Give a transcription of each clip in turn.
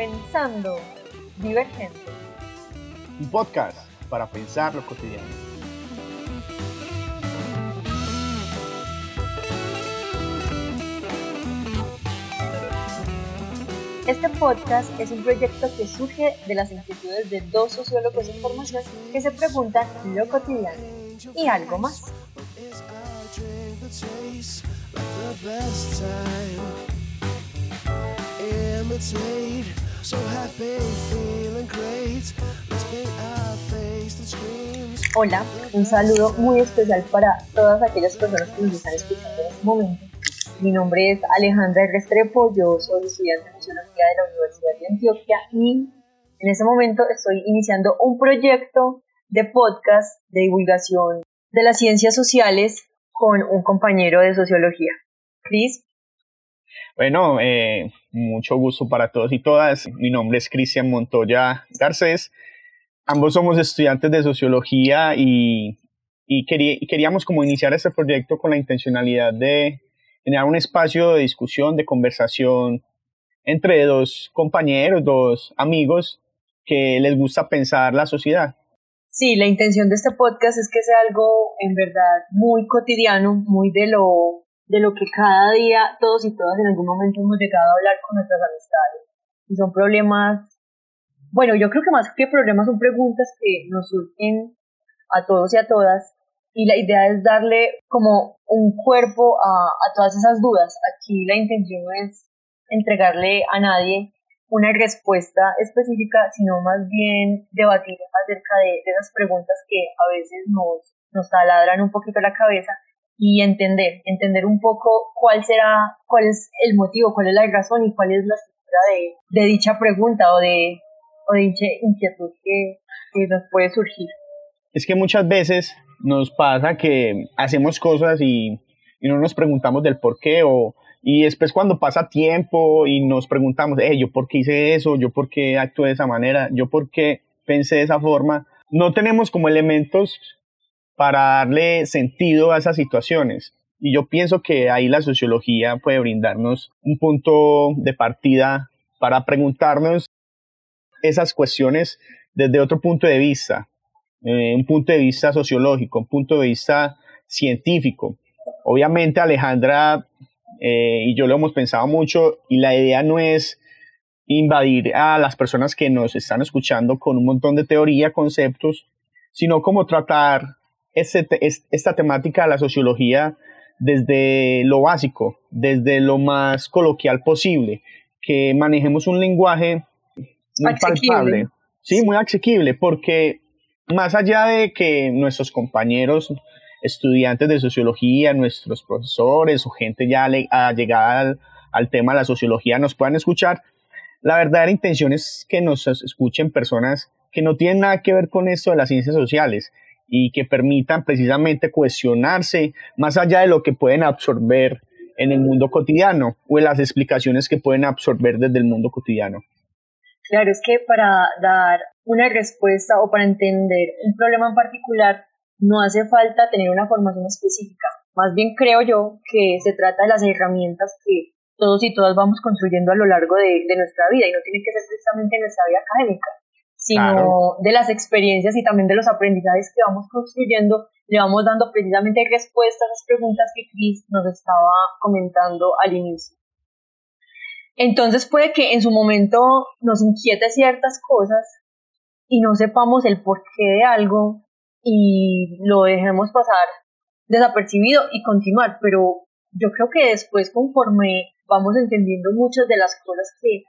Pensando Divergente. Un podcast para pensar lo cotidiano. Este podcast es un proyecto que surge de las inquietudes de dos sociólogos de formación que se preguntan lo cotidiano y algo más. Hola, un saludo muy especial para todas aquellas personas que nos están escuchando en este momento. Mi nombre es Alejandra Restrepo, yo soy estudiante de Sociología de la Universidad de Antioquia y en este momento estoy iniciando un proyecto de podcast de divulgación de las ciencias sociales con un compañero de sociología. Cris. Bueno, eh, mucho gusto para todos y todas. Mi nombre es Cristian Montoya Garcés. Ambos somos estudiantes de sociología y, y, queríamos como iniciar este proyecto con la intencionalidad de generar un espacio de discusión, de conversación entre dos compañeros, dos amigos que les gusta pensar la sociedad. Sí, la intención de este podcast es que sea algo en verdad muy cotidiano, muy de lo, de lo que cada día todos y todas en algún momento hemos llegado a hablar con nuestras amistades. Y son problemas, bueno, yo creo que más que problemas son preguntas que nos surgen a todos y a todas y la idea es darle como un cuerpo a, todas esas dudas. Aquí la intención es entregarle a nadie una respuesta específica, sino más bien debatir acerca de, de esas preguntas que a veces nos, nos taladran un poquito la cabeza y entender, entender un poco cuál será, cuál es el motivo, cuál es la razón y cuál es la estructura de, de dicha pregunta o de, o de dicha inquietud que, que nos puede surgir. Es que muchas veces nos pasa que hacemos cosas y, no nos preguntamos del por qué o y después cuando pasa tiempo y nos preguntamos, eh, yo por qué hice eso, yo por qué actué de esa manera, yo por qué pensé de esa forma, no tenemos como elementos para darle sentido a esas situaciones. Y yo pienso que ahí la sociología puede brindarnos un punto de partida para preguntarnos esas cuestiones desde otro punto de vista, eh, un punto de vista sociológico, un punto de vista científico. Obviamente Alejandra eh, y yo lo hemos pensado mucho y la idea no es invadir a las personas que nos están escuchando con un montón de teoría, conceptos, sino como tratar esta temática de la sociología desde lo básico, desde lo más coloquial posible, que manejemos un lenguaje muy palpable, sí, muy asequible, porque más allá de que nuestros compañeros estudiantes de sociología, nuestros profesores o gente ya llegada al, al tema de la sociología nos puedan escuchar, la verdadera intención es que nos escuchen personas que no tienen nada que ver con esto de las ciencias sociales y que permitan precisamente cuestionarse más allá de lo que pueden absorber en el mundo cotidiano o en las explicaciones que pueden absorber desde el mundo cotidiano. Claro, es que para dar una respuesta o para entender un problema en particular no hace falta tener una formación específica. Más bien creo yo que se trata de las herramientas que todos y todas vamos construyendo a lo largo de, nuestra vida y no tiene que ser precisamente nuestra vida académica, sino de las experiencias y también de los aprendizajes que vamos construyendo, le vamos dando precisamente respuestas a las preguntas que Chris nos estaba comentando al inicio. Entonces puede que en su momento nos inquiete ciertas cosas y no sepamos el porqué de algo y lo dejemos pasar desapercibido y continuar, pero yo creo que después conforme vamos entendiendo muchas de las cosas que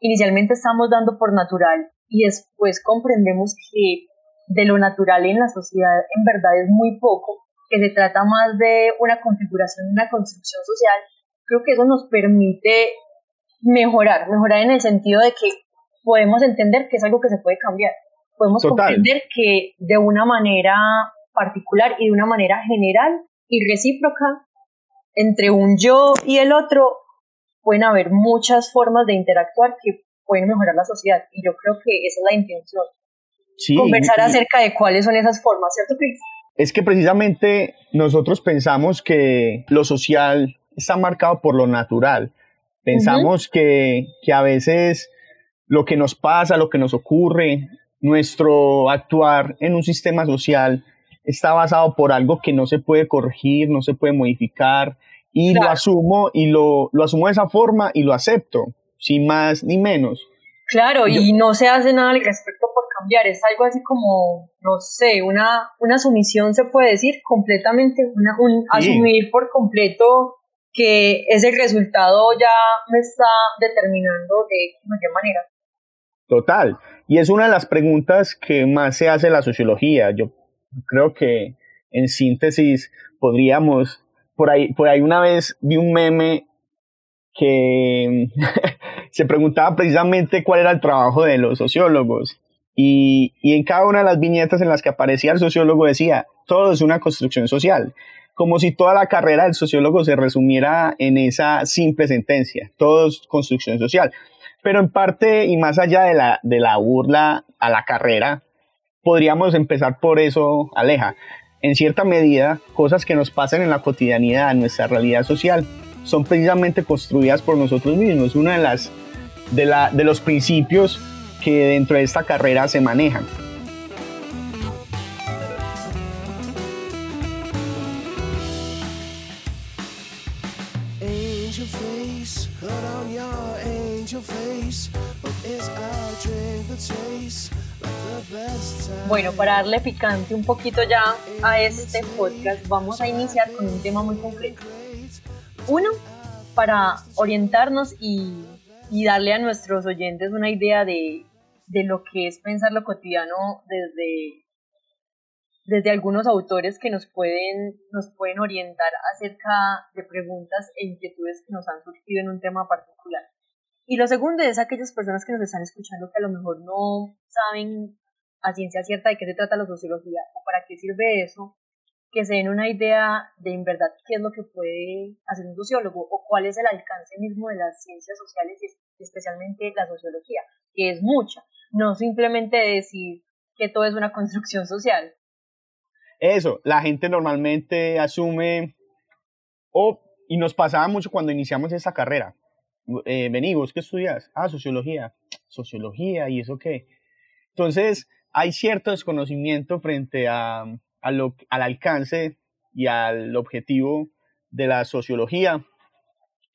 inicialmente estamos dando por natural y después comprendemos que de lo natural en la sociedad en verdad es muy poco, que se trata más de una configuración, una construcción social, creo que eso nos permite mejorar, mejorar en el sentido de que podemos entender que es algo que se puede cambiar, podemos comprender que de una manera particular y de una manera general y recíproca entre un yo y el otro pueden haber muchas formas de interactuar que pueden mejorar la sociedad y yo creo que esa es la intención. Conversar acerca de cuáles son esas formas, ¿cierto? Es que precisamente nosotros pensamos que lo social está marcado por lo natural. Pensamos que, que a veces lo que nos pasa, lo que nos ocurre, nuestro actuar en un sistema social está basado por algo que no se puede corregir, no se puede modificar, y lo asumo y lo, lo asumo de esa forma y lo acepto, sin más ni menos. Claro, y no se hace nada al respecto por cambiar, es algo así como, no sé, una, una sumisión se puede decir completamente, una, un, asumir por completo que ese resultado ya me está determinando de qué manera. Total, y es una de las preguntas que más se hace la sociología. Yo creo que en síntesis podríamos, por ahí, por ahí una vez vi un meme que se preguntaba precisamente cuál era el trabajo de los sociólogos. Y, y en cada una de las viñetas en las que aparecía el sociólogo decía, todo es una construcción social, como si toda la carrera del sociólogo se resumiera en esa simple sentencia, todo es construcción social. Pero en parte, y más allá de la, de la burla a la carrera, podríamos empezar por eso, Aleja. En cierta medida, cosas que nos pasan en la cotidianidad, en nuestra realidad social, son precisamente construidas por nosotros mismos. Una de las de, la, de los principios que dentro de esta carrera se manejan. Bueno, para darle picante un poquito ya a este podcast, vamos a iniciar con un tema muy concreto. Uno, para orientarnos y, darle a nuestros oyentes una idea de, lo que es pensar lo cotidiano desde, desde algunos autores que nos pueden, nos pueden orientar acerca de preguntas e inquietudes que nos han surgido en un tema particular. Y lo segundo es aquellas personas que nos están escuchando que a lo mejor no saben a ciencia cierta de qué se trata la sociología o para qué sirve eso, que se den una idea de en verdad qué es lo que puede hacer un sociólogo o cuál es el alcance mismo de las ciencias sociales y especialmente la sociología, que es mucha, no simplemente decir que todo es una construcción social. Eso, la gente normalmente asume, o, y nos pasaba mucho cuando iniciamos esta carrera, eh, vení, ¿vos qué estudias? Ah, sociología. Sociología, ¿y eso qué? Entonces, hay cierto desconocimiento frente a, al alcance y al objetivo de la sociología.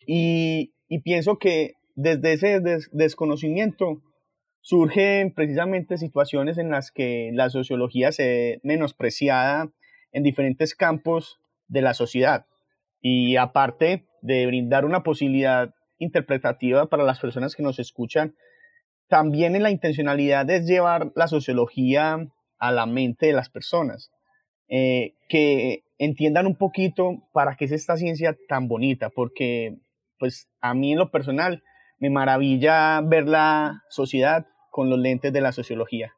Y, pienso que desde ese desconocimiento surgen precisamente situaciones en las que la sociología se ve menospreciada en diferentes campos de la sociedad. Y aparte de brindar una posibilidad interpretativa para las personas que nos escuchan, también en la intencionalidad es llevar la sociología a la mente de las personas, eh, que entiendan un poquito para qué es esta ciencia tan bonita, porque pues a mí en lo personal me maravilla ver la sociedad con los lentes de la sociología.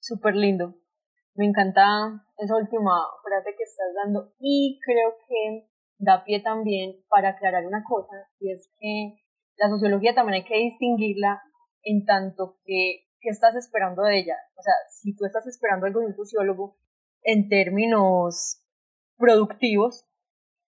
Súper lindo. Me encanta esa última frase que estás dando y creo que da pie también para aclarar una cosa, y es que la sociología también hay que distinguirla en tanto que, ¿qué estás esperando de ella? O sea, si tú estás esperando algo de un sociólogo en términos productivos,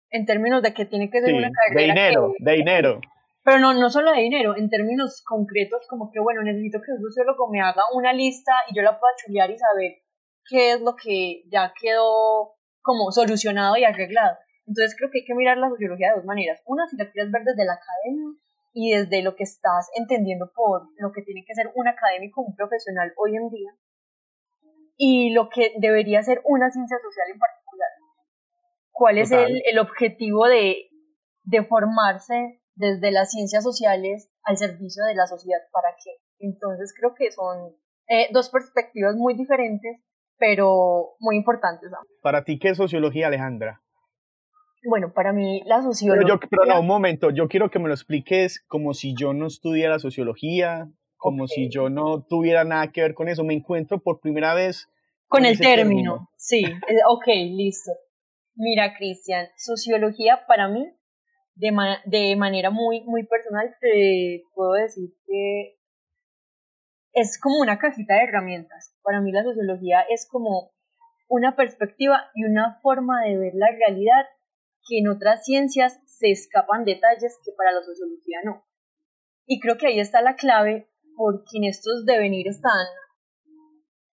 en términos de que tiene que ser una carrera. De dinero, de dinero. Pero no, no solo de dinero, en términos concretos, como que, bueno, necesito que un sociólogo me haga una lista y yo la pueda chulear y saber qué es lo que ya quedó como solucionado y arreglado. Entonces creo que hay que mirar la sociología de dos maneras. Una, si la quieres ver desde la academia y desde lo que estás entendiendo por lo que tiene que ser un académico, un profesional hoy en día, y lo que debería ser una ciencia social en particular. ¿Cuál es el, el, objetivo de, de formarse desde las ciencias sociales al servicio de la sociedad? ¿Para qué? Entonces creo que son eh, dos perspectivas muy diferentes, pero muy importantes. Para ti, ¿qué es sociología, Alejandra? Bueno, para mí la sociología... Pero, no, un momento, yo quiero que me lo expliques como si yo no estudiara sociología, como si yo no tuviera nada que ver con eso. Me encuentro por primera vez... Con, el término. sí, ok, listo. Mira, Cristian, sociología para mí, de, de manera muy, muy personal, te puedo decir que es como una cajita de herramientas. Para mí la sociología es como una perspectiva y una forma de ver la realidad que en otras ciencias se escapan detalles que para la sociología no. Y creo que ahí está la clave porque en estos devenires tan,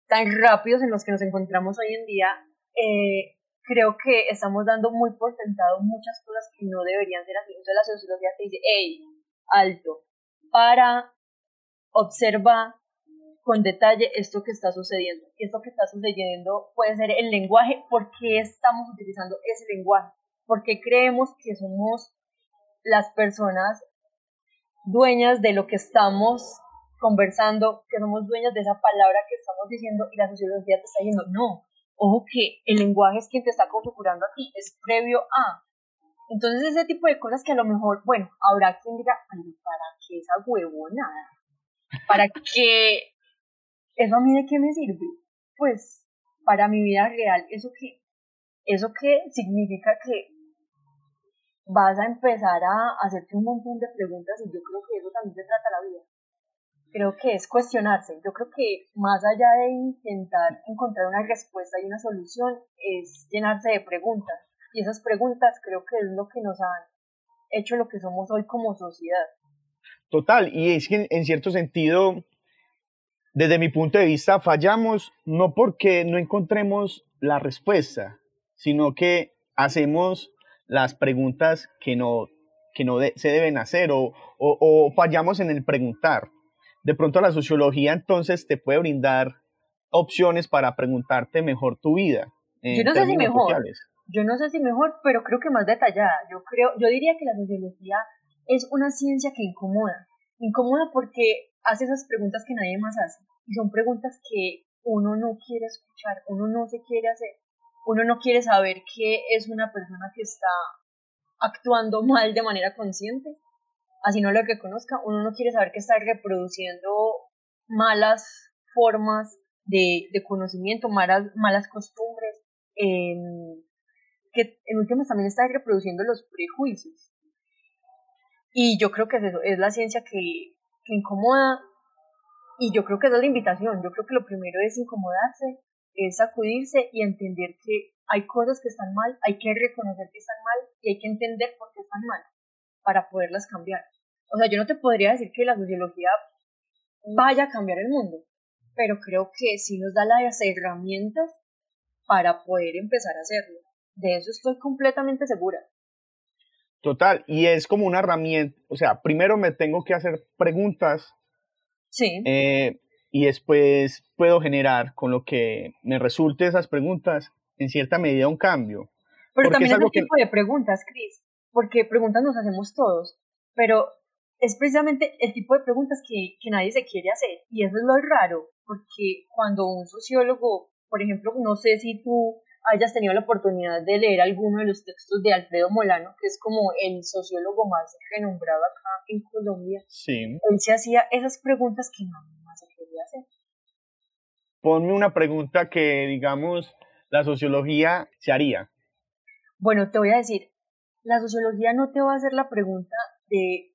tan rápidos en los que nos encontramos hoy en día, eh, creo que estamos dando muy por sentado muchas cosas que no deberían ser así. Entonces la sociología te dice, hey, alto, para, observa con detalle esto que está sucediendo. Y esto que está sucediendo puede ser el lenguaje, ¿por qué estamos utilizando ese lenguaje? Porque creemos que somos las personas dueñas de lo que estamos conversando, que somos dueñas de esa palabra que estamos diciendo y la sociología te está diciendo, no, ojo que el lenguaje es quien te está configurando a ti, es previo a. Entonces ese tipo de cosas que a lo mejor, bueno, habrá quien diga, ¿para qué esa huevonada? ¿Para qué? ¿Eso a mí de qué me sirve? Pues para mi vida real, ¿eso qué? ¿Eso qué significa que vas a empezar a hacerte un montón de preguntas y yo creo que eso también se trata la vida. Creo que es cuestionarse. Yo creo que más allá de intentar encontrar una respuesta y una solución, es llenarse de preguntas. Y esas preguntas creo que es lo que nos han hecho lo que somos hoy como sociedad. Total, y es que en cierto sentido, desde mi punto de vista, fallamos no porque no encontremos la respuesta, sino que hacemos las preguntas que no, que no se deben hacer o, o, fallamos en el preguntar. De pronto la sociología entonces te puede brindar opciones para preguntarte mejor tu vida. Yo no sé si mejor. Yo no sé si mejor, pero creo que más detallada. Yo creo, yo diría que la sociología es una ciencia que incomoda. Incomoda porque hace esas preguntas que nadie más hace. Y son preguntas que uno no quiere escuchar, uno no se quiere hacer uno no quiere saber que es una persona que está actuando mal de manera consciente, así no lo reconozca, uno no quiere saber que está reproduciendo malas formas de, conocimiento, malas, malas costumbres, que en últimas también está reproduciendo los prejuicios. Y yo creo que es eso, es la ciencia que, que incomoda, y yo creo que es la invitación, yo creo que lo primero es incomodarse, es sacudirse y entender que hay cosas que están mal, hay que reconocer que están mal y hay que entender por qué están mal para poderlas cambiar. O sea, yo no te podría decir que la sociología vaya a cambiar el mundo, pero creo que sí nos da las herramientas para poder empezar a hacerlo. De eso estoy completamente segura. Total, y es como una herramienta, o sea, primero me tengo que hacer preguntas. Sí. Eh, y después puedo generar con lo que me resulte esas preguntas en cierta medida un cambio. Pero también es el tipo de preguntas, Cris, porque preguntas nos hacemos todos, pero es precisamente el tipo de preguntas que, que nadie se quiere hacer y eso es lo raro, porque cuando un sociólogo, por ejemplo, no sé si tú hayas tenido la oportunidad de leer alguno de los textos de Alfredo Molano, que es como el sociólogo más renombrado acá en Colombia. Sí. Él se hacía esas preguntas que no Ponme una pregunta que, digamos, la sociología se haría. Bueno, te voy a decir, la sociología no te va a hacer la pregunta de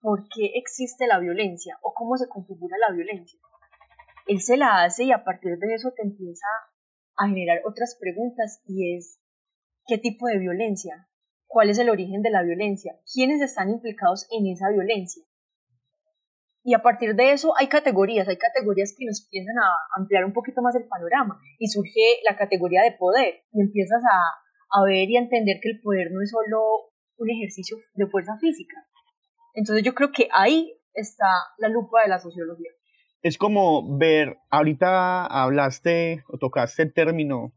por qué existe la violencia o cómo se configura la violencia. Él se la hace y a partir de eso te empieza a generar otras preguntas y es ¿qué tipo de violencia? ¿Cuál es el origen de la violencia? ¿Quiénes están implicados en esa violencia? Y a partir de eso hay categorías, hay categorías que nos empiezan a ampliar un poquito más el panorama y surge la categoría de poder y empiezas a, a ver y a entender que el poder no es solo un ejercicio de fuerza física. Entonces yo creo que ahí está la lupa de la sociología. Es como ver, ahorita hablaste o tocaste el término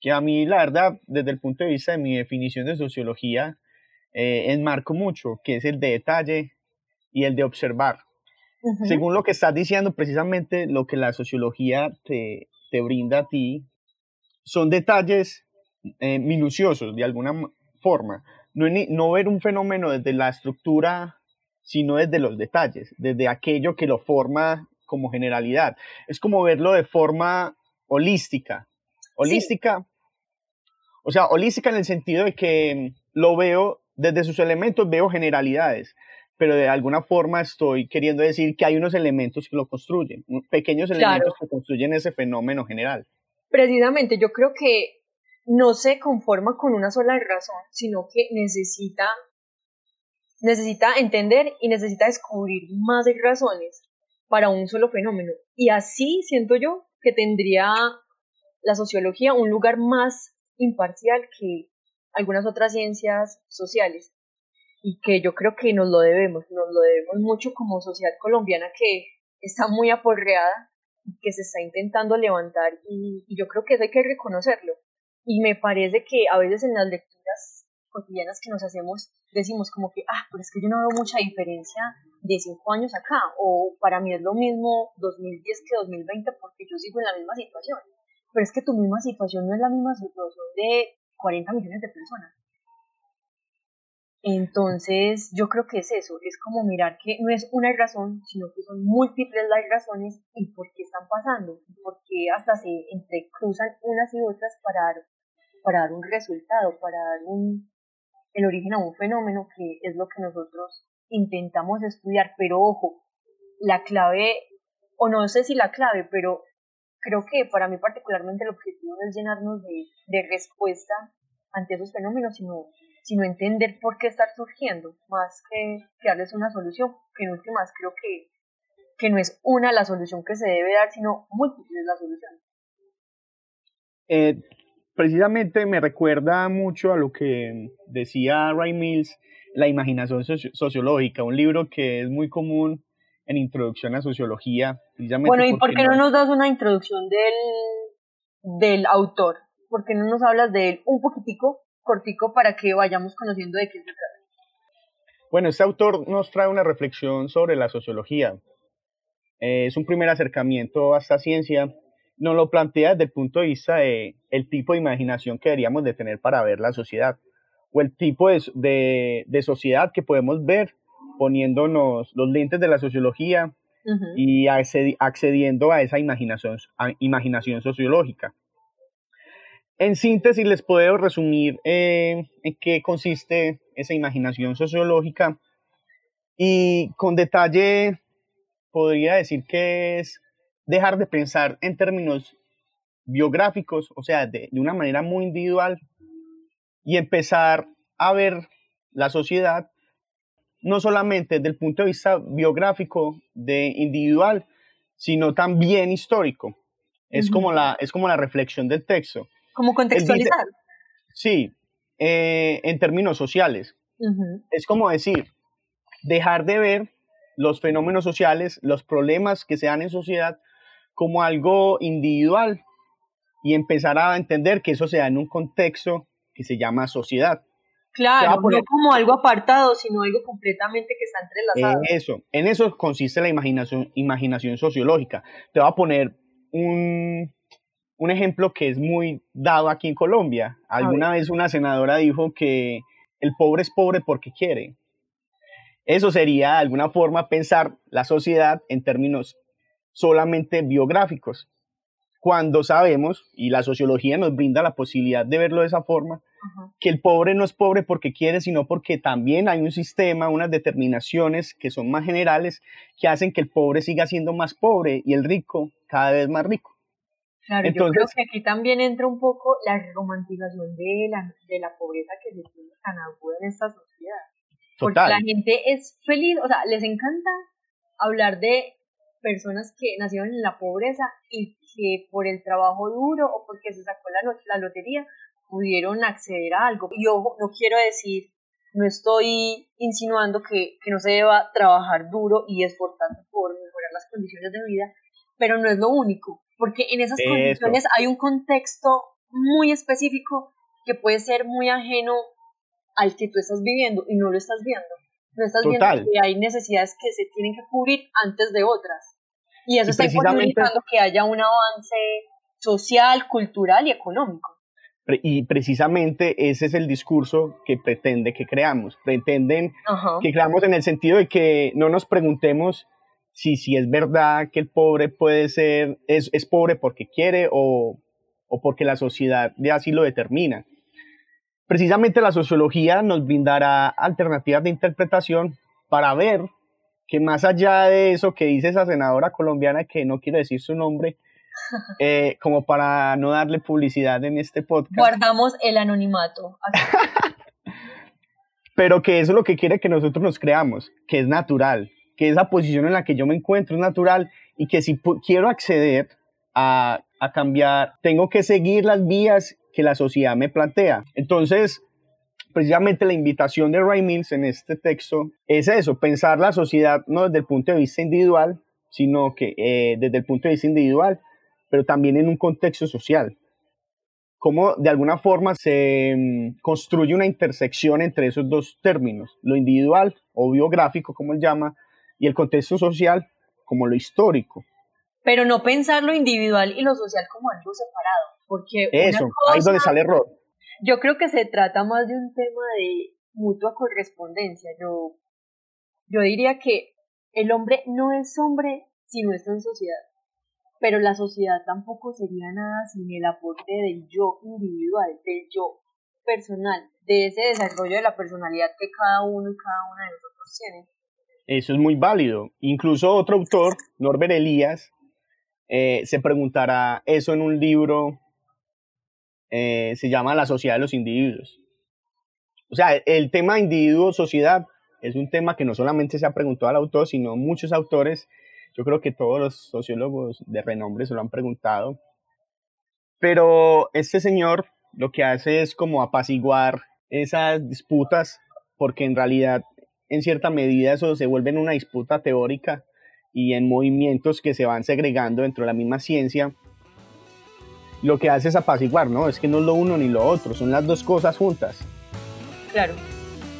que a mí la verdad, desde el punto de vista de mi definición de sociología, eh, enmarco mucho, que es el de detalle y el de observar. Según lo que estás diciendo, precisamente lo que la sociología te, te brinda a ti son detalles eh, minuciosos de alguna forma. No, no ver un fenómeno desde la estructura, sino desde los detalles, desde aquello que lo forma como generalidad. Es como verlo de forma holística. Holística, o sea, holística en el sentido de que lo veo desde sus elementos, veo generalidades pero de alguna forma estoy queriendo decir que hay unos elementos que lo construyen, pequeños elementos que construyen ese fenómeno general. Precisamente, yo creo que no se conforma con una sola razón, sino que necesita, necesita entender y necesita descubrir más razones para un solo fenómeno. Y así siento yo que tendría la sociología un lugar más imparcial que algunas otras ciencias sociales y que yo creo que nos lo debemos, nos lo debemos mucho como sociedad colombiana que está muy aporreada que se está intentando levantar y, yo creo que hay que reconocerlo. Y me parece que a veces en las lecturas cotidianas que nos hacemos decimos como que, ah, pero es que yo no veo mucha diferencia de cinco años acá, o para mí es lo mismo 2010 que 2020 porque yo sigo en la misma situación. Pero es que tu misma situación no es la misma situación de 40 millones de personas. Entonces, yo creo que es eso, es como mirar que no es una razón, sino que son múltiples las razones y por qué están pasando, y por qué hasta se entrecruzan unas y otras para dar, para dar un resultado, para dar un, el origen a un fenómeno que es lo que nosotros intentamos estudiar. Pero ojo, la clave, o no sé si la clave, pero creo que para mí particularmente el objetivo no es llenarnos de, de respuesta ante esos fenómenos, sino sino entender por qué están surgiendo, más que, darles una solución, que en últimas creo que, que no es una la solución que se debe dar, sino múltiples la solución. Eh, precisamente me recuerda mucho a lo que decía Ray Mills, La imaginación sociológica, un libro que es muy común en introducción a sociología. Bueno, ¿y por qué no, nos das una introducción del, del autor? ¿Por qué no nos hablas de él un poquitico cortico para que vayamos conociendo de qué se trata. Bueno, este autor nos trae una reflexión sobre la sociología. Eh, es un primer acercamiento a esta ciencia. Nos lo plantea desde el punto de vista de el tipo de imaginación que deberíamos de tener para ver la sociedad o el tipo de, de, sociedad que podemos ver poniéndonos los lentes de la sociología y accediendo a esa imaginación, a imaginación sociológica. En síntesis, les puedo resumir eh, en qué consiste esa imaginación sociológica y con detalle podría decir que es dejar de pensar en términos biográficos, o sea, de, una manera muy individual y empezar a ver la sociedad no solamente desde el punto de vista biográfico de individual, sino también histórico. Es, como la, es como la reflexión del texto. Como contextualizar. sí, eh, en términos sociales. Es como decir, dejar de ver los fenómenos sociales, los problemas que se dan en sociedad como algo individual y empezar a entender que eso se da en un contexto que se llama sociedad. Claro, no como algo apartado, sino algo completamente que está entrelazado. En eso, en eso consiste la imaginación, imaginación sociológica. Te voy a poner un, un ejemplo que es muy dado aquí en Colombia. Alguna vez una senadora dijo que el pobre es pobre porque quiere. Eso sería de alguna forma pensar la sociedad en términos solamente biográficos. Cuando sabemos, y la sociología nos brinda la posibilidad de verlo de esa forma, que el pobre no es pobre porque quiere, sino porque también hay un sistema, unas determinaciones que son más generales que hacen que el pobre siga siendo más pobre y el rico cada vez más rico. Claro, yo creo que aquí también entra un poco la romantización de la, de la pobreza que se tiene tan aguda en esta sociedad. Porque la gente es feliz, o sea, les encanta hablar de personas que nacieron en la pobreza y que por el trabajo duro o porque se sacó la, la lotería pudieron acceder a algo. Yo no quiero decir, no estoy insinuando que, que no se deba trabajar duro y esforzarse por mejorar las condiciones de vida, pero no es lo único porque en esas condiciones hay un contexto muy específico que puede ser muy ajeno al que tú estás viviendo y no lo estás viendo. No estás viendo que hay necesidades que se tienen que cubrir antes de otras. Y eso está imposibilitando que haya un avance social, cultural y económico. Y precisamente ese es el discurso que pretende que creamos. Pretenden que creamos en el sentido de que no nos preguntemos si, si es verdad que el pobre puede ser, es, es pobre porque quiere o, o porque la sociedad de así lo determina. Precisamente la sociología nos brindará alternativas de interpretación para ver que más allá de eso que dice esa senadora colombiana, que no quiero decir su nombre, eh, como para no darle publicidad en este podcast. Guardamos el anonimato. Pero que eso es lo que quiere que nosotros nos creamos, que es natural, que esa posición en la que yo me encuentro es natural y que si quiero acceder a, a cambiar, tengo que seguir las vías que la sociedad me plantea. Entonces, precisamente la invitación de Ray Mills en este texto es eso, pensar la sociedad no desde el punto de vista individual, sino que eh, desde el punto de vista individual, pero también en un contexto social. Cómo de alguna forma se mm, construye una intersección entre esos dos términos, lo individual o biográfico, como él llama, y el contexto social como lo histórico. Pero no pensar lo individual y lo social como algo separado, porque... Eso, ahí es donde sale error yo creo que se trata más de un tema de mutua correspondencia. Yo, yo diría que el hombre no es hombre si no está en sociedad, pero la sociedad tampoco sería nada sin el aporte del yo individual, del yo personal, de ese desarrollo de la personalidad que cada uno y cada una de nosotros tiene. Eso es muy válido. Incluso otro autor, Norbert Elías, eh, se preguntará eso en un libro eh, se llama la sociedad de los individuos. O sea, el tema individuo-sociedad es un tema que no solamente se ha preguntado al autor, sino muchos autores, yo creo que todos los sociólogos de renombre se lo han preguntado. Pero este señor lo que hace es como apaciguar esas disputas, porque en realidad, en cierta medida, eso se vuelve en una disputa teórica y en movimientos que se van segregando dentro de la misma ciencia lo que hace es apaciguar, ¿no? Es que no es lo uno ni lo otro, son las dos cosas juntas. Claro.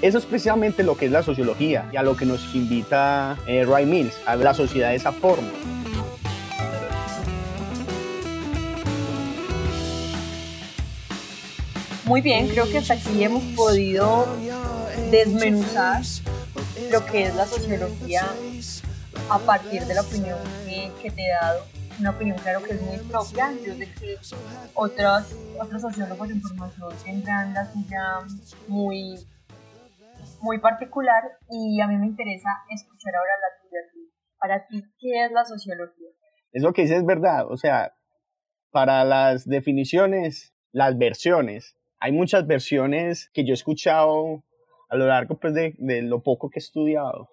Eso es precisamente lo que es la sociología y a lo que nos invita eh, Ray Mills, a ver la sociedad de esa forma. Muy bien, creo que hasta aquí hemos podido desmenuzar lo que es la sociología a partir de la opinión que te he dado una opinión claro que es muy propia, yo sé que otros, otros sociólogos de información tendrán la suya muy, muy particular y a mí me interesa escuchar ahora la tuya. Para ti, ¿qué es la sociología? Es lo que dices es verdad, o sea, para las definiciones, las versiones, hay muchas versiones que yo he escuchado a lo largo pues, de, de lo poco que he estudiado.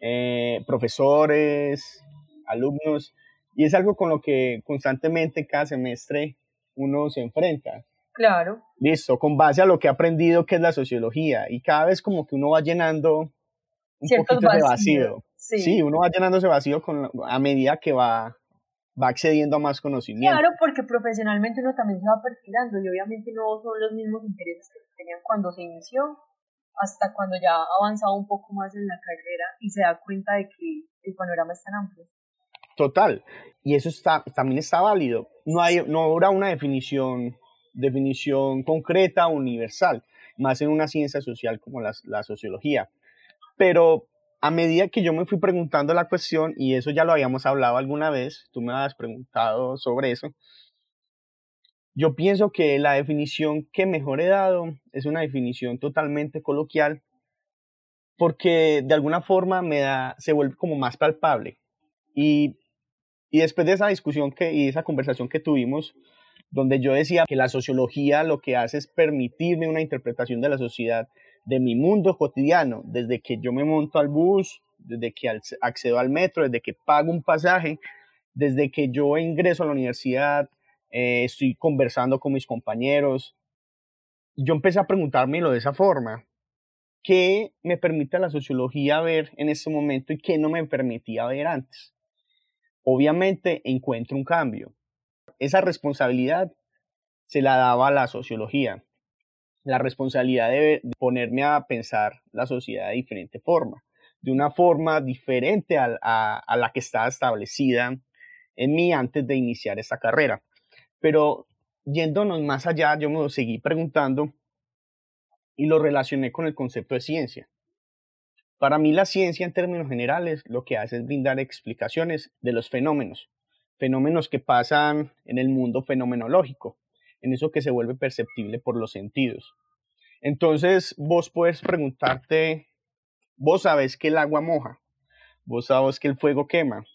Eh, profesores, alumnos, y es algo con lo que constantemente cada semestre uno se enfrenta. Claro. Listo, con base a lo que ha aprendido que es la sociología. Y cada vez como que uno va llenando un poquito de vacío. Sí. uno va llenando ese vacío con, a medida que va, va accediendo a más conocimiento. Claro, porque profesionalmente uno también se va perfilando y obviamente no son los mismos intereses que tenían cuando se inició hasta cuando ya ha avanzado un poco más en la carrera y se da cuenta de que el panorama es tan amplio. Total. Y eso está, también está válido. No, hay, no habrá una definición, definición concreta, universal, más en una ciencia social como la, la sociología. Pero a medida que yo me fui preguntando la cuestión, y eso ya lo habíamos hablado alguna vez, tú me has preguntado sobre eso, yo pienso que la definición que mejor he dado es una definición totalmente coloquial, porque de alguna forma me da, se vuelve como más palpable. Y y después de esa discusión que, y esa conversación que tuvimos, donde yo decía que la sociología lo que hace es permitirme una interpretación de la sociedad, de mi mundo cotidiano, desde que yo me monto al bus, desde que accedo al metro, desde que pago un pasaje, desde que yo ingreso a la universidad, eh, estoy conversando con mis compañeros. Yo empecé a preguntármelo de esa forma. ¿Qué me permite la sociología ver en este momento y qué no me permitía ver antes? Obviamente encuentro un cambio. Esa responsabilidad se la daba la sociología, la responsabilidad de ponerme a pensar la sociedad de diferente forma, de una forma diferente a, a la que estaba establecida en mí antes de iniciar esta carrera. Pero yéndonos más allá, yo me seguí preguntando y lo relacioné con el concepto de ciencia. Para mí la ciencia en términos generales lo que hace es brindar explicaciones de los fenómenos, fenómenos que pasan en el mundo fenomenológico, en eso que se vuelve perceptible por los sentidos. Entonces vos puedes preguntarte, vos sabes que el agua moja, vos sabes que el fuego quema,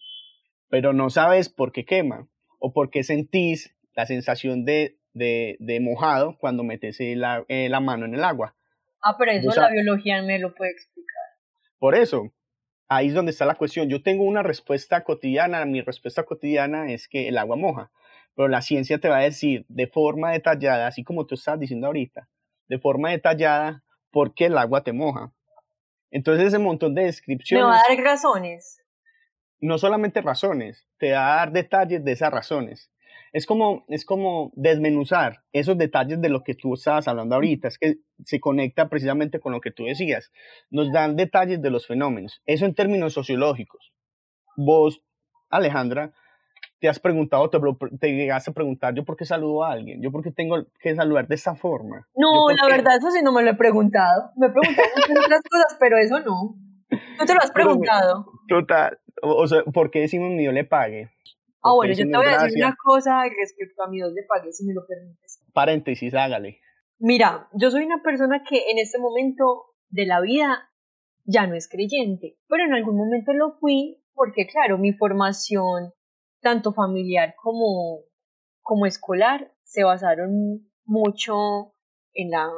pero no sabes por qué quema o por qué sentís la sensación de, de, mojado cuando metes la, la, mano en el agua. Ah, pero eso la biología me lo puede explicar. Por eso, ahí es donde está la cuestión. Yo tengo una respuesta cotidiana, mi respuesta cotidiana es que el agua moja, pero la ciencia te va a decir de forma detallada, así como tú estás diciendo ahorita, de forma detallada por qué el agua te moja. Entonces ese montón de descripciones... Me va a dar razones. No solamente razones, te va a dar detalles de esas razones. Es como, es como desmenuzar esos detalles de lo que tú estabas hablando ahorita, es que se conecta precisamente con lo que tú decías. Nos dan detalles de los fenómenos, eso en términos sociológicos. Vos, Alejandra, te has preguntado, te, te llegaste a preguntar, ¿yo por qué saludo a alguien? ¿Yo por qué tengo que saludar de esa forma? No, la verdad, eso sí no me lo he preguntado. Me he preguntado muchas otras cosas, pero eso no. ¿No te lo has preguntado? Total. O, sea, ¿por qué decimos mi Dios le pague? Ah, bueno, yo te voy a decir una cosa respecto a mi Dios le pague, si me lo permites. Paréntesis, hágale. Mira, yo soy una persona que en este momento de la vida ya no es creyente, pero en algún momento lo fui porque, claro, mi formación, tanto familiar como, como escolar, se basaron mucho en, la,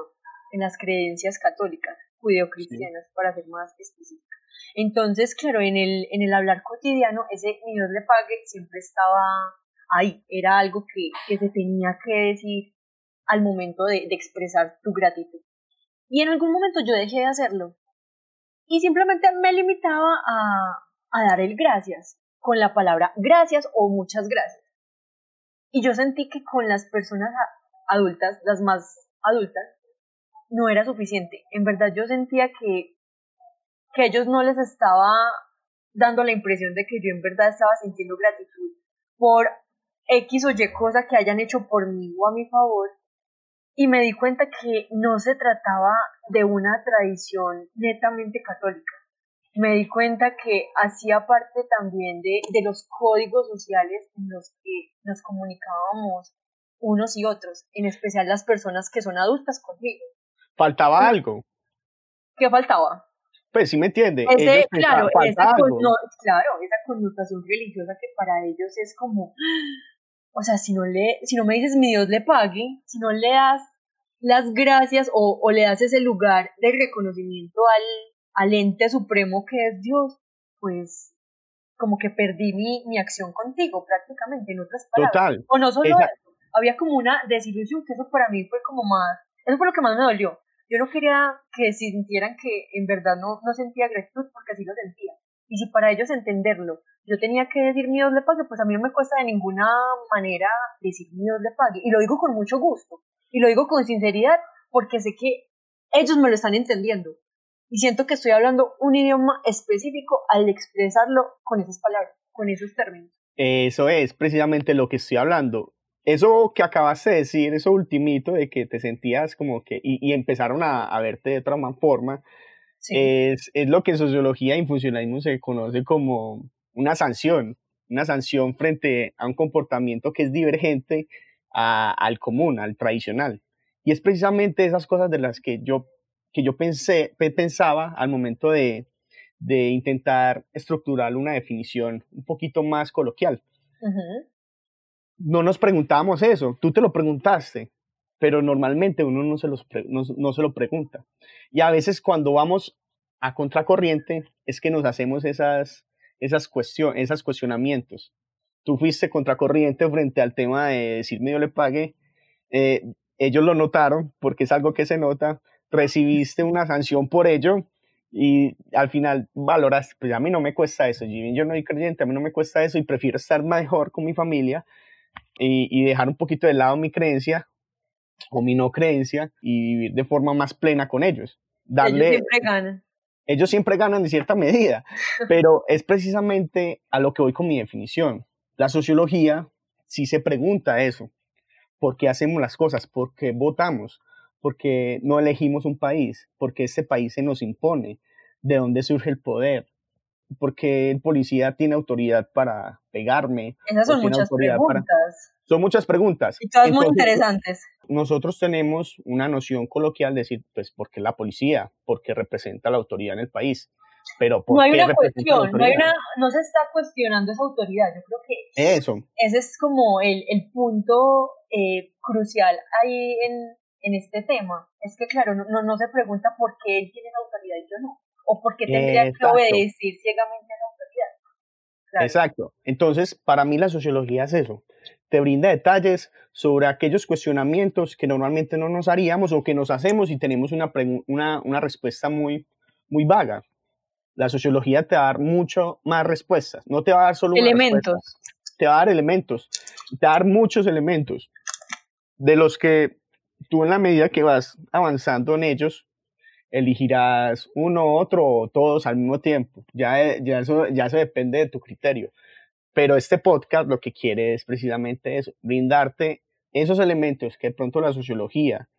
en las creencias católicas, judeocristianas, para ser más específica. Entonces, claro, en el, en el hablar cotidiano, ese mi Dios le pague siempre estaba ahí, era algo que, que se tenía que decir al momento de, de expresar tu gratitud. Y en algún momento yo dejé de hacerlo. Y simplemente me limitaba a, a dar el gracias, con la palabra gracias o muchas gracias. Y yo sentí que con las personas adultas, las más adultas, no era suficiente. En verdad yo sentía que que ellos no les estaba dando la impresión de que yo en verdad estaba sintiendo gratitud por X o Y cosa que hayan hecho por mí o a mi favor. Y me di cuenta que no se trataba de una tradición netamente católica. Me di cuenta que hacía parte también de, de los códigos sociales en los que nos comunicábamos unos y otros, en especial las personas que son adultas conmigo. Faltaba algo. ¿Qué faltaba? Pues sí me entiende. Ese, claro, esa claro, esa connotación religiosa que para ellos es como, o sea, si no, le, si no me dices mi Dios le pague, si no le das las gracias o, o le das ese lugar de reconocimiento al, al ente supremo que es Dios, pues como que perdí mi, mi acción contigo prácticamente, en otras palabras. Total. O no solo eso, había como una desilusión, que eso para mí fue como más, eso fue lo que más me dolió, yo no quería que sintieran que en verdad no, no sentía gratitud porque así lo sentía. Y si para ellos entenderlo, yo tenía que decir mi Dios le pague, pues a mí no me cuesta de ninguna manera decir mi Dios le pague. Y lo digo con mucho gusto. Y lo digo con sinceridad porque sé que ellos me lo están entendiendo. Y siento que estoy hablando un idioma específico al expresarlo con esas palabras, con esos términos. Eso es precisamente lo que estoy hablando eso que acabaste de decir, eso ultimito de que te sentías como que, y, empezaron a, a, verte de otra forma, es, es, lo que en sociología y funcionalismo se conoce como una sanción, una sanción frente a un comportamiento que es divergente al común, al tradicional. Y es precisamente esas cosas de las que yo, que yo pensé, pensaba al momento de, de intentar estructurar una definición un poquito más coloquial no nos preguntábamos eso, tú te lo preguntaste, pero normalmente uno no se, los no, se lo pregunta. Y a veces cuando vamos a contracorriente es que nos hacemos esas, esas, esas cuestionamientos. Tú fuiste contracorriente frente al tema de decirme yo le pague, eh, ellos lo notaron porque es algo que se nota, recibiste una sanción por ello y al final valoraste, pues a mí no me cuesta eso, yo no soy creyente, a mí no me cuesta eso y prefiero estar mejor con mi familia y, dejar un poquito de lado mi creencia o mi no creencia y vivir de forma más plena con ellos. Darle, ellos siempre ganan. Ellos siempre ganan de cierta medida, pero es precisamente a lo que voy con mi definición. La sociología sí se pregunta eso. ¿Por qué hacemos las cosas? ¿Por qué votamos? ¿Por qué no elegimos un país? ¿Por qué ese país se nos impone? ¿De dónde surge el poder? Porque el policía tiene autoridad para pegarme. Esas son muchas preguntas. Son muchas preguntas. Y todas muy interesantes. Nosotros tenemos una noción coloquial de decir, pues, ¿por qué la policía? Porque representa la autoridad en el país. Pero ¿por no hay qué una cuestión, no, hay una, no se está cuestionando esa autoridad. Yo creo que Eso. ese es como el, el punto eh, crucial ahí en, en este tema. Es que, claro, no, no, no se pregunta por qué él tiene la autoridad y yo no o por qué tendría que obedecer ciegamente a la autoridad. Exacto. Entonces, para mí la sociología es eso. Te brinda detalles sobre aquellos cuestionamientos que normalmente no nos haríamos o que nos hacemos y tenemos una, una, una respuesta muy, muy vaga. La sociología te va a dar mucho más respuestas, no te va a dar solo elementos. te va a dar elementos, te va a dar muchos elementos de los que tú en la medida que vas avanzando en ellos, elegirás uno, otro o todos al mismo tiempo. Ya, ya, eso, ya eso depende de tu criterio. Pero este podcast lo que quiere es precisamente eso, brindarte esos elementos que de pronto la sociología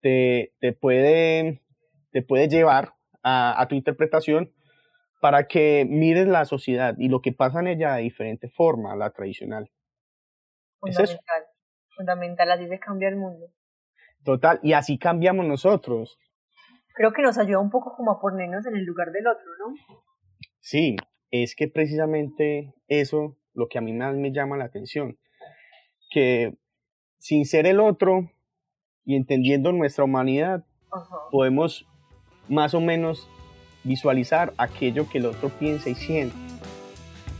te, te, puede, te puede llevar a, a tu interpretación para que mires la sociedad y lo que pasa en ella de diferente forma a la tradicional. Fundamental, fundamental, así se cambia el mundo. Total, y así cambiamos nosotros. Creo que nos ayuda un poco como a ponernos en el lugar del otro, ¿no? Sí, es que precisamente eso lo que a mí más me llama la atención, que sin ser el otro y entendiendo nuestra humanidad, podemos más o menos visualizar aquello que el otro piensa y siente.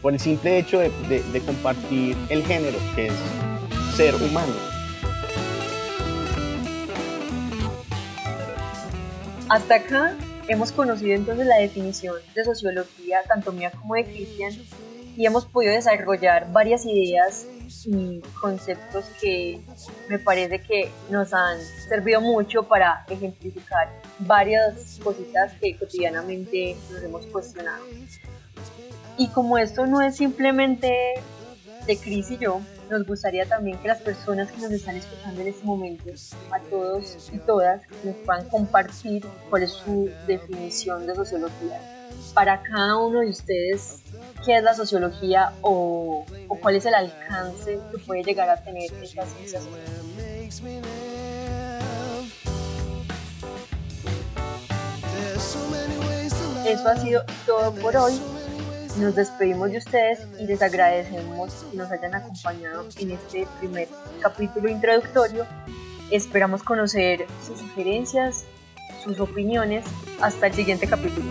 Por el simple hecho de, de compartir el género, que es ser humano. Hasta acá hemos conocido entonces la definición de sociología, tanto mía como de Cristian, y hemos podido desarrollar varias ideas y conceptos que me parece que nos han servido mucho para ejemplificar varias cositas que cotidianamente nos hemos cuestionado. Y como esto no es simplemente de Cris y yo, nos gustaría también que las personas que nos están escuchando en este momento, a todos y todas, nos puedan compartir cuál es su definición de sociología. Para cada uno de ustedes, ¿qué es la sociología o, o cuál es el alcance que puede llegar a tener esta ciencia Eso ha sido todo por hoy. Nos despedimos de ustedes y les agradecemos que nos hayan acompañado en este primer capítulo introductorio. Esperamos conocer sus sugerencias, sus opiniones. Hasta el siguiente capítulo.